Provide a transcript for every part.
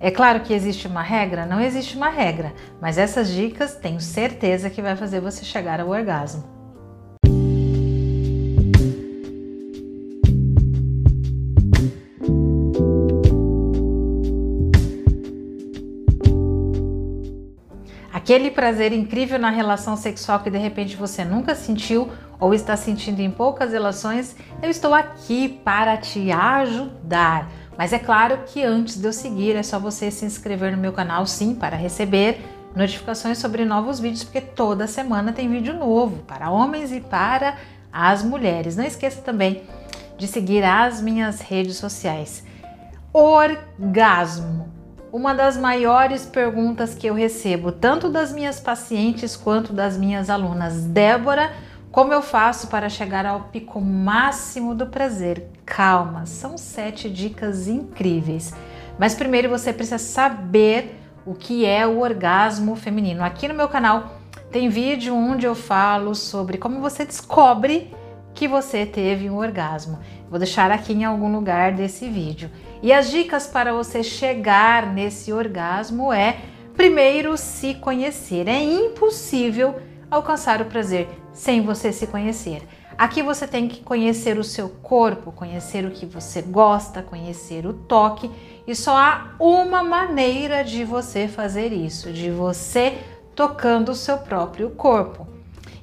É claro que existe uma regra? Não existe uma regra, mas essas dicas tenho certeza que vai fazer você chegar ao orgasmo. Aquele prazer incrível na relação sexual que de repente você nunca sentiu ou está sentindo em poucas relações, eu estou aqui para te ajudar. Mas é claro que antes de eu seguir, é só você se inscrever no meu canal, sim, para receber notificações sobre novos vídeos, porque toda semana tem vídeo novo para homens e para as mulheres. Não esqueça também de seguir as minhas redes sociais. Orgasmo uma das maiores perguntas que eu recebo, tanto das minhas pacientes quanto das minhas alunas. Débora, como eu faço para chegar ao pico máximo do prazer? Calma, são sete dicas incríveis. Mas primeiro você precisa saber o que é o orgasmo feminino. Aqui no meu canal tem vídeo onde eu falo sobre como você descobre que você teve um orgasmo. Vou deixar aqui em algum lugar desse vídeo. E as dicas para você chegar nesse orgasmo é: primeiro, se conhecer. É impossível alcançar o prazer sem você se conhecer. Aqui você tem que conhecer o seu corpo, conhecer o que você gosta, conhecer o toque, e só há uma maneira de você fazer isso, de você tocando o seu próprio corpo.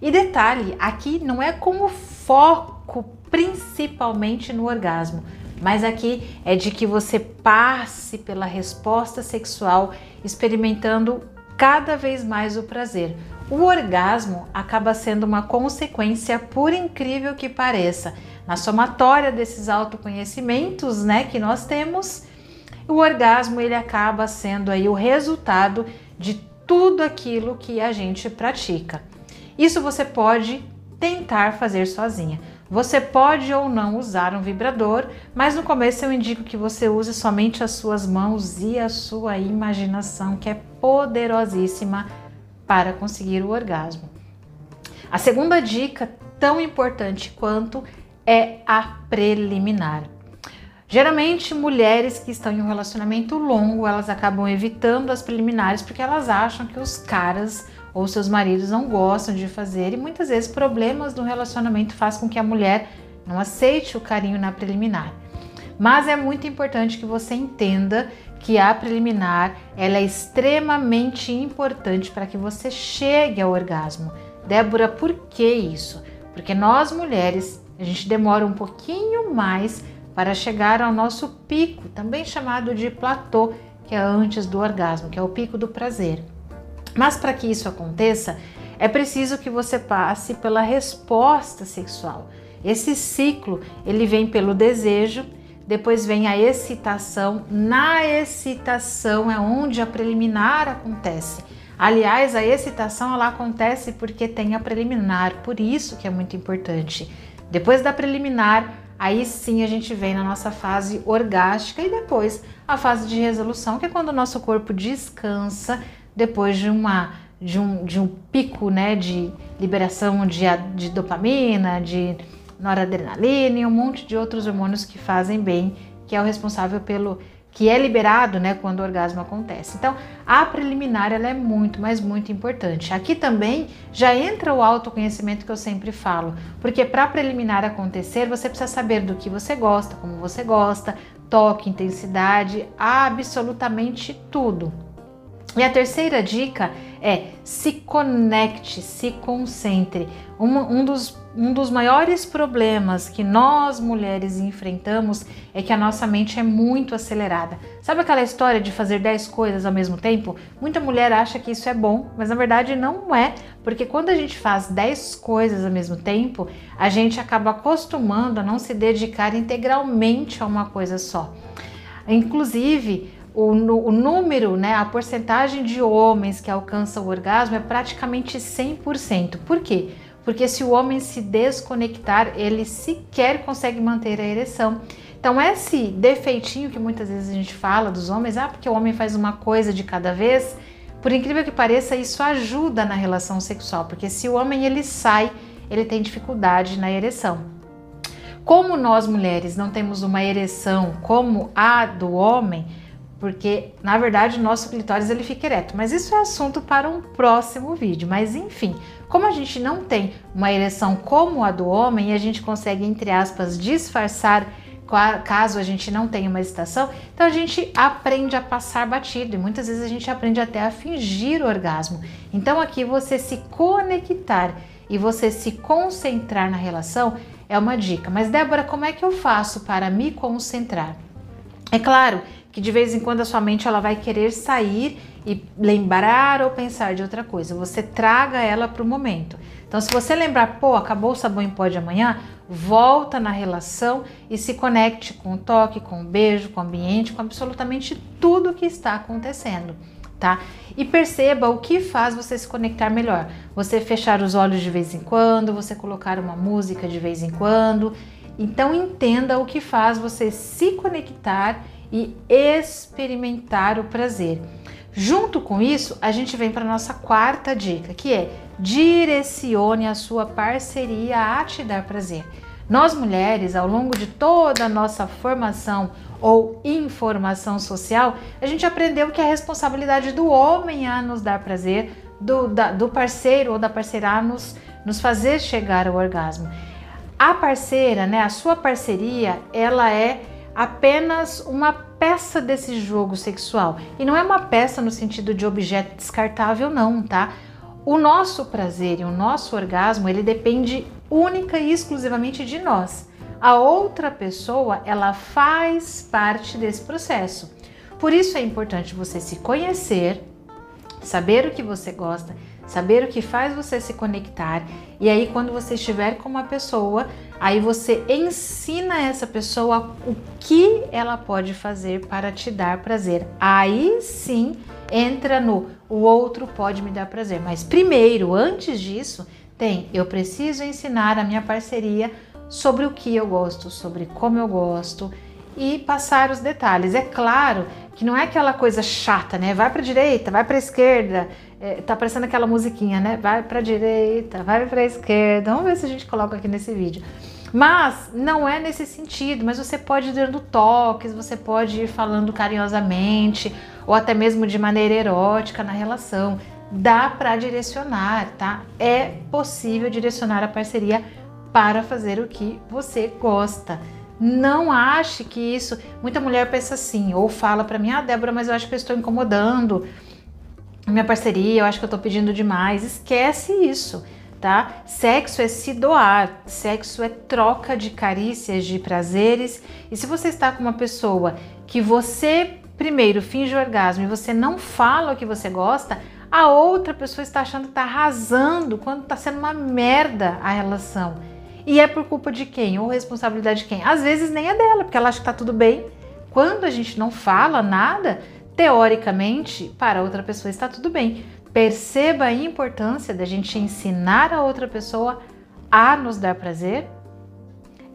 E detalhe, aqui não é como foco principalmente no orgasmo, mas aqui é de que você passe pela resposta sexual experimentando cada vez mais o prazer. O orgasmo acaba sendo uma consequência, por incrível que pareça, na somatória desses autoconhecimentos, né, que nós temos, o orgasmo ele acaba sendo aí o resultado de tudo aquilo que a gente pratica. Isso você pode tentar fazer sozinha. Você pode ou não usar um vibrador, mas no começo eu indico que você use somente as suas mãos e a sua imaginação, que é poderosíssima para conseguir o orgasmo. A segunda dica, tão importante quanto, é a preliminar. Geralmente, mulheres que estão em um relacionamento longo, elas acabam evitando as preliminares porque elas acham que os caras ou seus maridos não gostam de fazer e muitas vezes problemas no relacionamento faz com que a mulher não aceite o carinho na preliminar. Mas é muito importante que você entenda que a preliminar ela é extremamente importante para que você chegue ao orgasmo. Débora, por que isso? Porque nós mulheres, a gente demora um pouquinho mais para chegar ao nosso pico, também chamado de platô, que é antes do orgasmo, que é o pico do prazer. Mas para que isso aconteça, é preciso que você passe pela resposta sexual. Esse ciclo, ele vem pelo desejo, depois vem a excitação. Na excitação é onde a preliminar acontece. Aliás, a excitação ela acontece porque tem a preliminar, por isso que é muito importante. Depois da preliminar, aí sim a gente vem na nossa fase orgástica e depois a fase de resolução, que é quando o nosso corpo descansa depois de uma de um, de um pico né, de liberação de, de dopamina, de noradrenalina e um monte de outros hormônios que fazem bem, que é o responsável pelo que é liberado né, quando o orgasmo acontece. Então, a preliminar ela é muito, mas muito importante. Aqui também já entra o autoconhecimento que eu sempre falo, porque para preliminar acontecer, você precisa saber do que você gosta, como você gosta, toque, intensidade, absolutamente tudo. E a terceira dica é se conecte, se concentre. Um, um, dos, um dos maiores problemas que nós mulheres enfrentamos é que a nossa mente é muito acelerada. Sabe aquela história de fazer 10 coisas ao mesmo tempo? Muita mulher acha que isso é bom, mas na verdade não é, porque quando a gente faz 10 coisas ao mesmo tempo, a gente acaba acostumando a não se dedicar integralmente a uma coisa só. Inclusive, o, o, número, né, a porcentagem de homens que alcançam o orgasmo é praticamente 100%. Por quê? Porque se o homem se desconectar, ele sequer consegue manter a ereção. Então, esse defeitinho que muitas vezes a gente fala dos homens, ah, porque o homem faz uma coisa de cada vez, por incrível que pareça, isso ajuda na relação sexual, porque se o homem ele sai, ele tem dificuldade na ereção. Como nós mulheres não temos uma ereção como a do homem, porque na verdade o nosso clitóris ele fica ereto, mas isso é assunto para um próximo vídeo. Mas enfim, como a gente não tem uma ereção como a do homem, a gente consegue entre aspas disfarçar caso a gente não tenha uma excitação, então a gente aprende a passar batido e muitas vezes a gente aprende até a fingir o orgasmo. Então aqui você se conectar e você se concentrar na relação é uma dica. Mas Débora, como é que eu faço para me concentrar? É claro que de vez em quando a sua mente ela vai querer sair e lembrar ou pensar de outra coisa. Você traga ela para o momento. Então, se você lembrar, pô, acabou o sabão em pó de amanhã, volta na relação e se conecte com o toque, com o beijo, com o ambiente, com absolutamente tudo que está acontecendo, tá? E perceba o que faz você se conectar melhor. Você fechar os olhos de vez em quando, você colocar uma música de vez em quando. Então entenda o que faz você se conectar e experimentar o prazer. Junto com isso, a gente vem para nossa quarta dica, que é direcione a sua parceria a te dar prazer. Nós mulheres, ao longo de toda a nossa formação ou informação social, a gente aprendeu que a responsabilidade do homem a nos dar prazer, do, da, do parceiro ou da parceira a nos, nos fazer chegar ao orgasmo. A parceira, né, a sua parceria, ela é apenas uma peça desse jogo sexual. E não é uma peça no sentido de objeto descartável, não, tá? O nosso prazer e o nosso orgasmo, ele depende única e exclusivamente de nós. A outra pessoa, ela faz parte desse processo. Por isso é importante você se conhecer, saber o que você gosta, saber o que faz você se conectar. E aí, quando você estiver com uma pessoa, aí você ensina essa pessoa o que ela pode fazer para te dar prazer. Aí sim entra no o outro pode me dar prazer. Mas primeiro, antes disso, tem eu preciso ensinar a minha parceria sobre o que eu gosto, sobre como eu gosto e passar os detalhes. É claro que não é aquela coisa chata, né? Vai para direita, vai para esquerda, é, tá parecendo aquela musiquinha, né? Vai para direita, vai para esquerda. Vamos ver se a gente coloca aqui nesse vídeo. Mas não é nesse sentido, mas você pode ir dando toques, você pode ir falando carinhosamente ou até mesmo de maneira erótica na relação. Dá para direcionar, tá? É possível direcionar a parceria para fazer o que você gosta. Não ache que isso. Muita mulher pensa assim, ou fala para mim: Ah, Débora, mas eu acho que eu estou incomodando minha parceria, eu acho que eu estou pedindo demais. Esquece isso, tá? Sexo é se doar, sexo é troca de carícias, de prazeres. E se você está com uma pessoa que você primeiro finge o orgasmo e você não fala o que você gosta, a outra pessoa está achando que está arrasando quando está sendo uma merda a relação. E é por culpa de quem? Ou responsabilidade de quem? Às vezes nem é dela, porque ela acha que está tudo bem. Quando a gente não fala nada, teoricamente, para outra pessoa está tudo bem. Perceba a importância da gente ensinar a outra pessoa a nos dar prazer.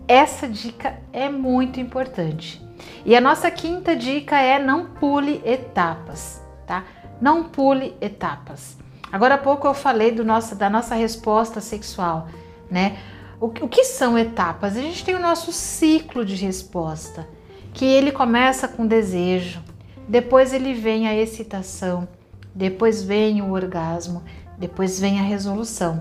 Essa dica é muito importante. E a nossa quinta dica é não pule etapas, tá? Não pule etapas. Agora há pouco eu falei do nosso, da nossa resposta sexual, né? O, o que são etapas? A gente tem o nosso ciclo de resposta, que ele começa com desejo, depois ele vem a excitação, depois vem o orgasmo, depois vem a resolução.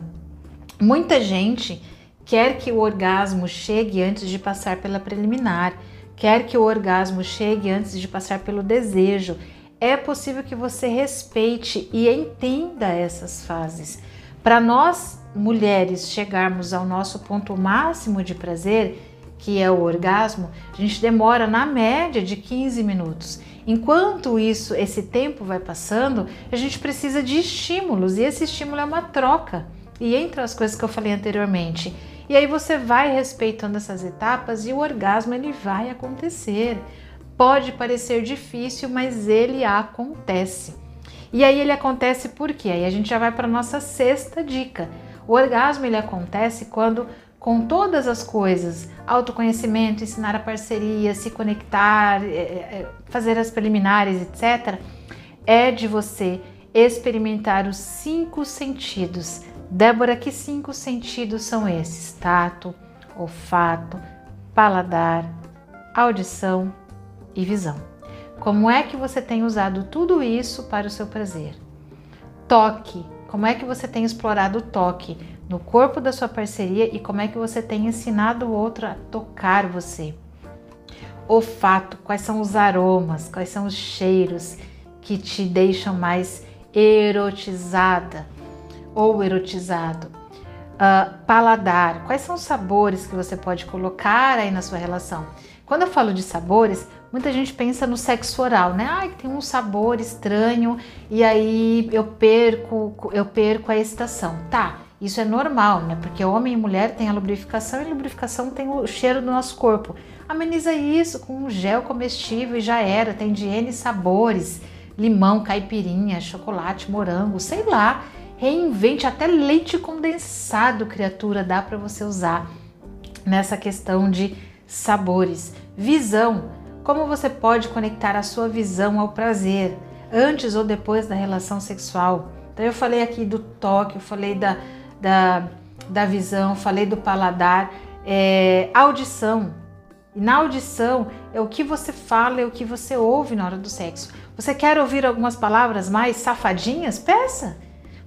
Muita gente quer que o orgasmo chegue antes de passar pela preliminar, quer que o orgasmo chegue antes de passar pelo desejo. É possível que você respeite e entenda essas fases. Para nós mulheres chegarmos ao nosso ponto máximo de prazer, que é o orgasmo, a gente demora na média de 15 minutos. Enquanto isso, esse tempo vai passando, a gente precisa de estímulos e esse estímulo é uma troca. E entre as coisas que eu falei anteriormente, e aí você vai respeitando essas etapas e o orgasmo ele vai acontecer. Pode parecer difícil, mas ele acontece. E aí ele acontece por quê? Aí a gente já vai para nossa sexta dica. O orgasmo ele acontece quando com todas as coisas, autoconhecimento, ensinar a parceria, se conectar, é, é, é, fazer as preliminares, etc., é de você experimentar os cinco sentidos Débora, que cinco sentidos são esses? Tato, olfato, paladar, audição e visão. Como é que você tem usado tudo isso para o seu prazer? Toque. Como é que você tem explorado o toque no corpo da sua parceria e como é que você tem ensinado o outro a tocar você? Olfato. Quais são os aromas? Quais são os cheiros que te deixam mais erotizada ou erotizado? Uh, paladar. Quais são os sabores que você pode colocar aí na sua relação? Quando eu falo de sabores, muita gente pensa no sexo oral, né? Ai, tem um sabor estranho e aí eu perco, eu perco a excitação. Tá, isso é normal, né? Porque homem e mulher têm a lubrificação e a lubrificação tem o cheiro do nosso corpo. Ameniza isso com um gel comestível e já era. Tem de N sabores: limão, caipirinha, chocolate, morango, sei lá. Reinvente até leite condensado, criatura, dá para você usar nessa questão de sabores. Visão. Como você pode conectar a sua visão ao prazer, antes ou depois da relação sexual? Então, eu falei aqui do toque, eu falei da, da, da visão, falei do paladar, é, audição. E na audição é o que você fala, é o que você ouve na hora do sexo. Você quer ouvir algumas palavras mais safadinhas? Peça.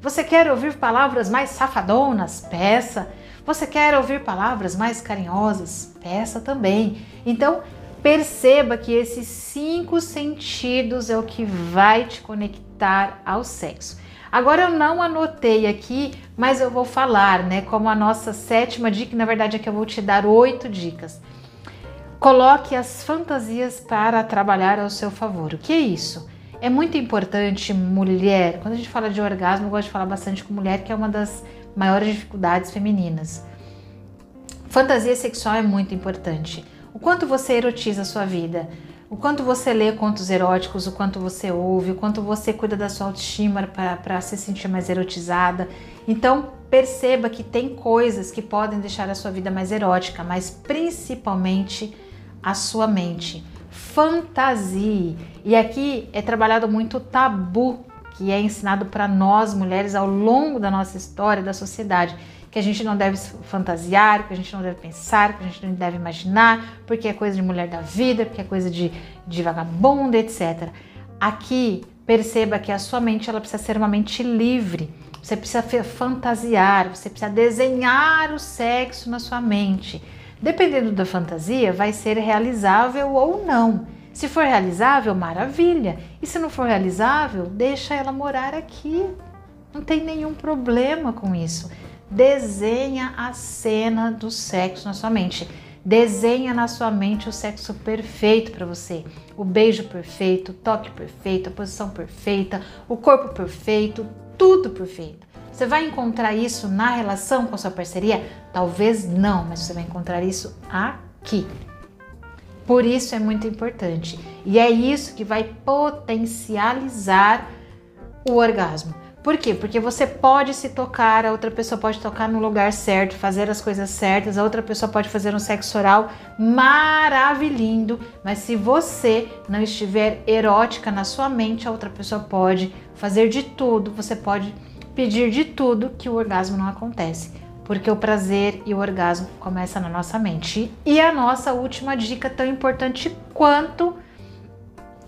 Você quer ouvir palavras mais safadonas? Peça. Você quer ouvir palavras mais carinhosas? Peça também. Então, perceba que esses cinco sentidos é o que vai te conectar ao sexo. Agora eu não anotei aqui, mas eu vou falar, né? Como a nossa sétima dica, na verdade é que eu vou te dar oito dicas. Coloque as fantasias para trabalhar ao seu favor. O que é isso? É muito importante, mulher. Quando a gente fala de orgasmo, eu gosto de falar bastante com mulher, que é uma das maiores dificuldades femininas. Fantasia sexual é muito importante. O quanto você erotiza a sua vida, o quanto você lê contos eróticos, o quanto você ouve, o quanto você cuida da sua autoestima para se sentir mais erotizada. Então, perceba que tem coisas que podem deixar a sua vida mais erótica, mas principalmente a sua mente. Fantasie. E aqui é trabalhado muito tabu que é ensinado para nós mulheres ao longo da nossa história, da sociedade, que a gente não deve fantasiar, que a gente não deve pensar, que a gente não deve imaginar, porque é coisa de mulher da vida, porque é coisa de, de vagabunda, etc. Aqui, perceba que a sua mente ela precisa ser uma mente livre. Você precisa fantasiar, você precisa desenhar o sexo na sua mente. Dependendo da fantasia, vai ser realizável ou não. Se for realizável, maravilha. E se não for realizável, deixa ela morar aqui. Não tem nenhum problema com isso. Desenha a cena do sexo na sua mente. Desenha na sua mente o sexo perfeito para você. O beijo perfeito, o toque perfeito, a posição perfeita, o corpo perfeito, tudo perfeito. Você vai encontrar isso na relação com a sua parceria? Talvez não, mas você vai encontrar isso aqui. Por isso é muito importante. E é isso que vai potencializar o orgasmo. Por quê? Porque você pode se tocar, a outra pessoa pode tocar no lugar certo, fazer as coisas certas, a outra pessoa pode fazer um sexo oral maravilhindo, mas se você não estiver erótica na sua mente, a outra pessoa pode fazer de tudo, você pode pedir de tudo que o orgasmo não acontece porque o prazer e o orgasmo começam na nossa mente. E a nossa última dica, tão importante quanto,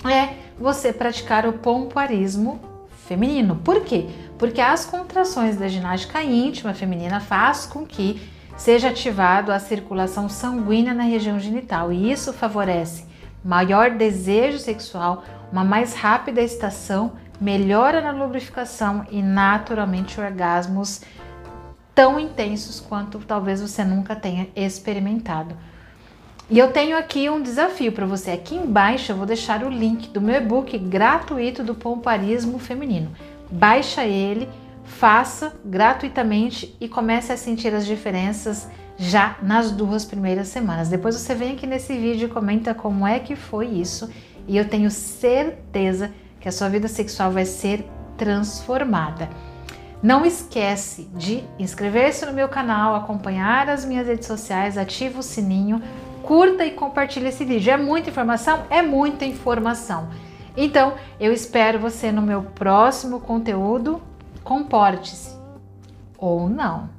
é você praticar o pompoarismo feminino. Por quê? Porque as contrações da ginástica íntima feminina faz com que seja ativado a circulação sanguínea na região genital e isso favorece maior desejo sexual, uma mais rápida estação, melhora na lubrificação e naturalmente orgasmos tão intensos quanto talvez você nunca tenha experimentado. E eu tenho aqui um desafio para você. Aqui embaixo eu vou deixar o link do meu e-book gratuito do pomparismo feminino. Baixa ele, faça gratuitamente e comece a sentir as diferenças já nas duas primeiras semanas. Depois você vem aqui nesse vídeo e comenta como é que foi isso e eu tenho certeza que a sua vida sexual vai ser transformada. Não esquece de inscrever-se no meu canal, acompanhar as minhas redes sociais, ativa o sininho, curta e compartilhe esse vídeo. É muita informação? É muita informação. Então, eu espero você no meu próximo conteúdo. Comporte-se ou não.